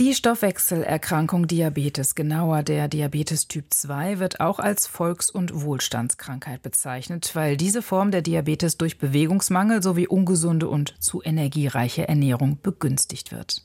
Die Stoffwechselerkrankung Diabetes, genauer der Diabetes Typ 2, wird auch als Volks- und Wohlstandskrankheit bezeichnet, weil diese Form der Diabetes durch Bewegungsmangel sowie ungesunde und zu energiereiche Ernährung begünstigt wird.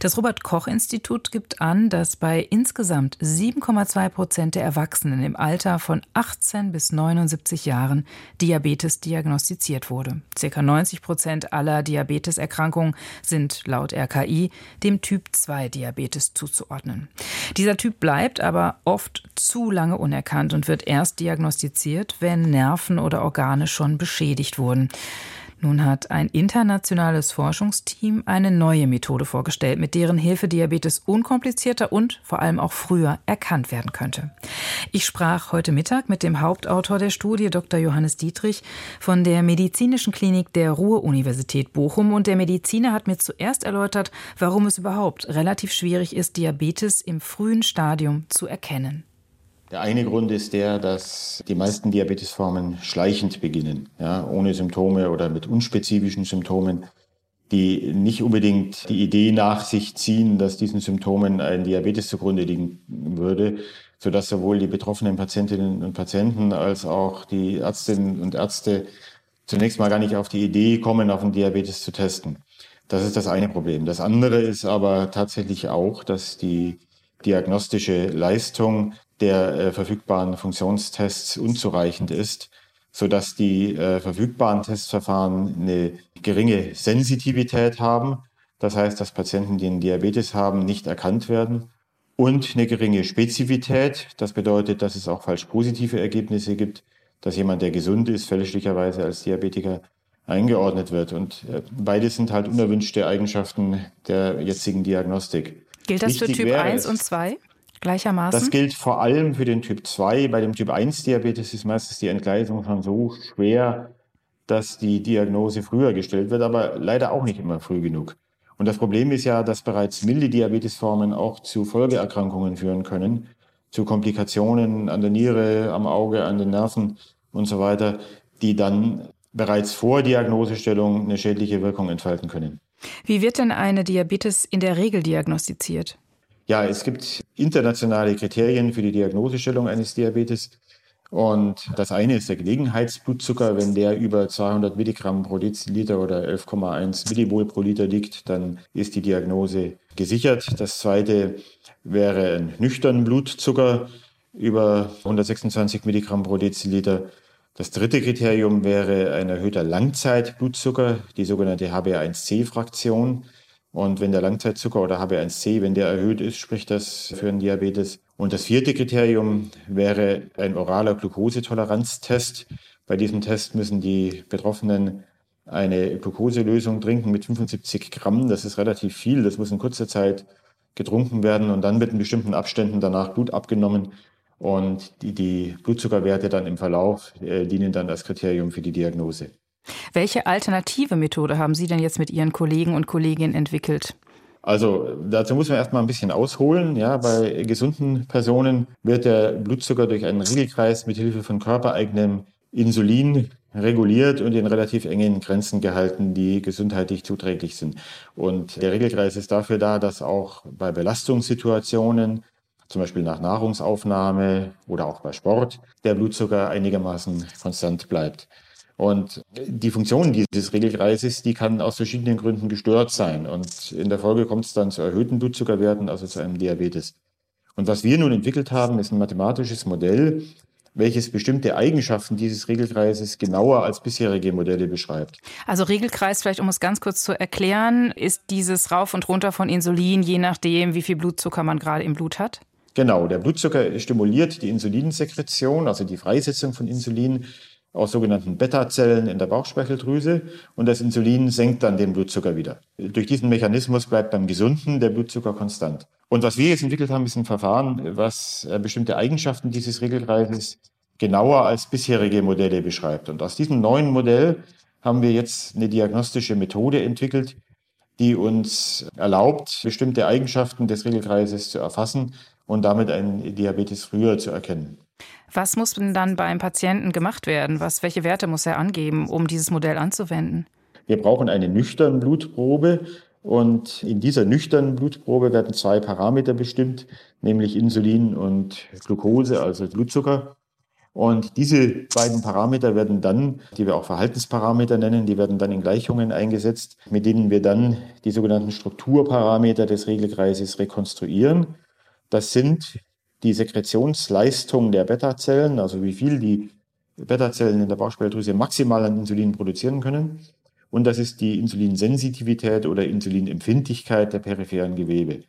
Das Robert Koch Institut gibt an, dass bei insgesamt 7,2 Prozent der Erwachsenen im Alter von 18 bis 79 Jahren Diabetes diagnostiziert wurde. Circa 90 Prozent aller Diabeteserkrankungen sind laut RKI dem Typ 2 Diabetes zuzuordnen. Dieser Typ bleibt aber oft zu lange unerkannt und wird erst diagnostiziert, wenn Nerven oder Organe schon beschädigt wurden. Nun hat ein internationales Forschungsteam eine neue Methode vorgestellt, mit deren Hilfe Diabetes unkomplizierter und vor allem auch früher erkannt werden könnte. Ich sprach heute Mittag mit dem Hauptautor der Studie, Dr. Johannes Dietrich, von der Medizinischen Klinik der Ruhr-Universität Bochum. Und der Mediziner hat mir zuerst erläutert, warum es überhaupt relativ schwierig ist, Diabetes im frühen Stadium zu erkennen. Der eine Grund ist der, dass die meisten Diabetesformen schleichend beginnen, ja, ohne Symptome oder mit unspezifischen Symptomen, die nicht unbedingt die Idee nach sich ziehen, dass diesen Symptomen ein Diabetes zugrunde liegen würde, sodass sowohl die betroffenen Patientinnen und Patienten als auch die Ärztinnen und Ärzte zunächst mal gar nicht auf die Idee kommen, auf einen Diabetes zu testen. Das ist das eine Problem. Das andere ist aber tatsächlich auch, dass die diagnostische Leistung der äh, verfügbaren Funktionstests unzureichend ist, so dass die äh, verfügbaren Testverfahren eine geringe Sensitivität haben. Das heißt, dass Patienten, die einen Diabetes haben, nicht erkannt werden und eine geringe Spezifität. Das bedeutet, dass es auch falsch positive Ergebnisse gibt, dass jemand, der gesund ist, fälschlicherweise als Diabetiker eingeordnet wird. Und äh, beides sind halt unerwünschte Eigenschaften der jetzigen Diagnostik. Gilt das Wichtig für Typ 1 und 2? Gleichermaßen? Das gilt vor allem für den Typ 2. Bei dem Typ 1 Diabetes ist meistens die Entgleisung schon so schwer, dass die Diagnose früher gestellt wird, aber leider auch nicht immer früh genug. Und das Problem ist ja, dass bereits milde Diabetesformen auch zu Folgeerkrankungen führen können, zu Komplikationen an der Niere, am Auge, an den Nerven und so weiter, die dann bereits vor Diagnosestellung eine schädliche Wirkung entfalten können. Wie wird denn eine Diabetes in der Regel diagnostiziert? Ja, es gibt internationale Kriterien für die Diagnosestellung eines Diabetes. Und das eine ist der Gelegenheitsblutzucker. Wenn der über 200 Milligramm pro Deziliter oder 11,1 Millimol pro Liter liegt, dann ist die Diagnose gesichert. Das zweite wäre ein nüchterner Blutzucker über 126 Milligramm pro Deziliter. Das dritte Kriterium wäre ein erhöhter Langzeitblutzucker, die sogenannte HbA1c-Fraktion. Und wenn der Langzeitzucker oder HbA1c, wenn der erhöht ist, spricht das für einen Diabetes. Und das vierte Kriterium wäre ein oraler Glukosetoleranztest. Bei diesem Test müssen die Betroffenen eine Glukoselösung trinken mit 75 Gramm. Das ist relativ viel. Das muss in kurzer Zeit getrunken werden und dann mit bestimmten Abständen danach Blut abgenommen. Und die, die Blutzuckerwerte dann im Verlauf äh, dienen dann als Kriterium für die Diagnose. Welche alternative Methode haben Sie denn jetzt mit Ihren Kollegen und Kolleginnen entwickelt? Also dazu muss man erstmal ein bisschen ausholen. Ja, bei gesunden Personen wird der Blutzucker durch einen Regelkreis mit Hilfe von körpereigenem Insulin reguliert und in relativ engen Grenzen gehalten, die gesundheitlich zuträglich sind. Und der Regelkreis ist dafür da, dass auch bei Belastungssituationen, zum Beispiel nach Nahrungsaufnahme oder auch bei Sport, der Blutzucker einigermaßen konstant bleibt. Und die Funktion dieses Regelkreises, die kann aus verschiedenen Gründen gestört sein. Und in der Folge kommt es dann zu erhöhten Blutzuckerwerten, also zu einem Diabetes. Und was wir nun entwickelt haben, ist ein mathematisches Modell, welches bestimmte Eigenschaften dieses Regelkreises genauer als bisherige Modelle beschreibt. Also Regelkreis, vielleicht um es ganz kurz zu erklären, ist dieses Rauf und Runter von Insulin, je nachdem, wie viel Blutzucker man gerade im Blut hat? Genau, der Blutzucker stimuliert die Insulinsekretion, also die Freisetzung von Insulin aus sogenannten Beta-Zellen in der Bauchspeicheldrüse und das Insulin senkt dann den Blutzucker wieder. Durch diesen Mechanismus bleibt beim Gesunden der Blutzucker konstant. Und was wir jetzt entwickelt haben, ist ein Verfahren, was äh, bestimmte Eigenschaften dieses Regelkreises genauer als bisherige Modelle beschreibt. Und aus diesem neuen Modell haben wir jetzt eine diagnostische Methode entwickelt, die uns erlaubt, bestimmte Eigenschaften des Regelkreises zu erfassen und damit einen Diabetes früher zu erkennen. Was muss denn dann beim Patienten gemacht werden? Was, welche Werte muss er angeben, um dieses Modell anzuwenden? Wir brauchen eine nüchterne Blutprobe und in dieser nüchternen Blutprobe werden zwei Parameter bestimmt, nämlich Insulin und Glucose, also Blutzucker. Und diese beiden Parameter werden dann, die wir auch Verhaltensparameter nennen, die werden dann in Gleichungen eingesetzt, mit denen wir dann die sogenannten Strukturparameter des Regelkreises rekonstruieren. Das sind die Sekretionsleistung der Beta-Zellen, also wie viel die Beta-Zellen in der Bauchspeicheldrüse maximal an Insulin produzieren können. Und das ist die Insulinsensitivität oder Insulinempfindlichkeit der peripheren Gewebe.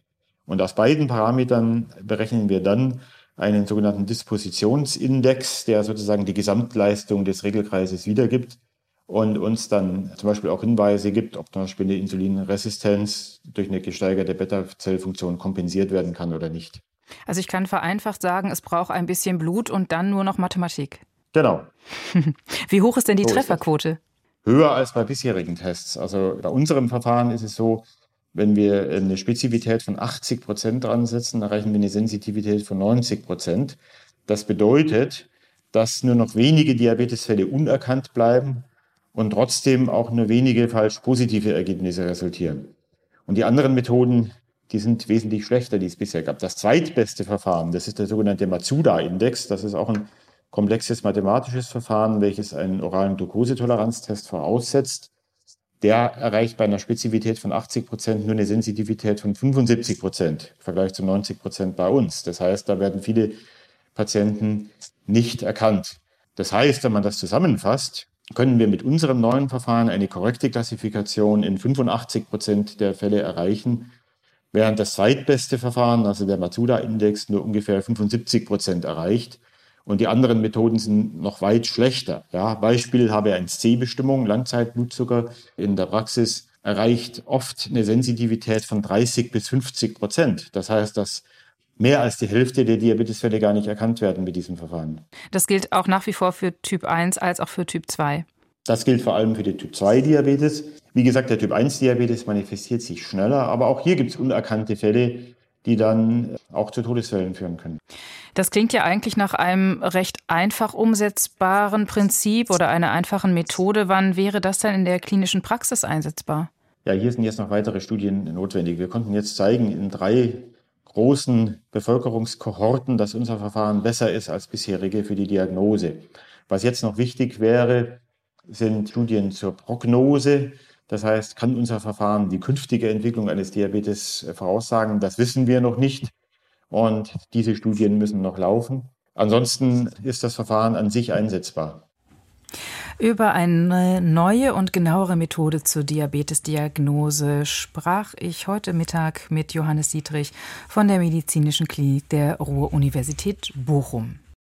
Und aus beiden Parametern berechnen wir dann einen sogenannten Dispositionsindex, der sozusagen die Gesamtleistung des Regelkreises wiedergibt und uns dann zum Beispiel auch Hinweise gibt, ob zum Beispiel eine Insulinresistenz durch eine gesteigerte Beta-Zellfunktion kompensiert werden kann oder nicht. Also ich kann vereinfacht sagen, es braucht ein bisschen Blut und dann nur noch Mathematik. Genau. Wie hoch ist denn die so Trefferquote? Höher als bei bisherigen Tests. Also bei unserem Verfahren ist es so, wenn wir eine Spezifität von 80 Prozent dran setzen, erreichen wir eine Sensitivität von 90 Prozent. Das bedeutet, dass nur noch wenige Diabetesfälle unerkannt bleiben und trotzdem auch nur wenige falsch positive Ergebnisse resultieren. Und die anderen Methoden, die sind wesentlich schlechter, die es bisher gab. Das zweitbeste Verfahren, das ist der sogenannte Matsuda-Index. Das ist auch ein komplexes mathematisches Verfahren, welches einen oralen Glukosetoleranztest voraussetzt der erreicht bei einer Spezifität von 80 Prozent nur eine Sensitivität von 75 Prozent im Vergleich zu 90 Prozent bei uns. Das heißt, da werden viele Patienten nicht erkannt. Das heißt, wenn man das zusammenfasst, können wir mit unserem neuen Verfahren eine korrekte Klassifikation in 85 Prozent der Fälle erreichen, während das zweitbeste Verfahren, also der Matsuda-Index, nur ungefähr 75 Prozent erreicht. Und die anderen Methoden sind noch weit schlechter. Ja, Beispiel HbA1c-Bestimmung, Langzeitblutzucker in der Praxis erreicht oft eine Sensitivität von 30 bis 50 Prozent. Das heißt, dass mehr als die Hälfte der Diabetesfälle gar nicht erkannt werden mit diesem Verfahren. Das gilt auch nach wie vor für Typ 1 als auch für Typ 2. Das gilt vor allem für den Typ 2 Diabetes. Wie gesagt, der Typ 1 Diabetes manifestiert sich schneller, aber auch hier gibt es unerkannte Fälle, die dann auch zu Todesfällen führen können. Das klingt ja eigentlich nach einem recht einfach umsetzbaren Prinzip oder einer einfachen Methode. Wann wäre das denn in der klinischen Praxis einsetzbar? Ja, hier sind jetzt noch weitere Studien notwendig. Wir konnten jetzt zeigen in drei großen Bevölkerungskohorten, dass unser Verfahren besser ist als bisherige für die Diagnose. Was jetzt noch wichtig wäre, sind Studien zur Prognose. Das heißt, kann unser Verfahren die künftige Entwicklung eines Diabetes voraussagen? Das wissen wir noch nicht. Und diese Studien müssen noch laufen. Ansonsten ist das Verfahren an sich einsetzbar. Über eine neue und genauere Methode zur Diabetesdiagnose sprach ich heute Mittag mit Johannes Dietrich von der Medizinischen Klinik der Ruhr-Universität Bochum.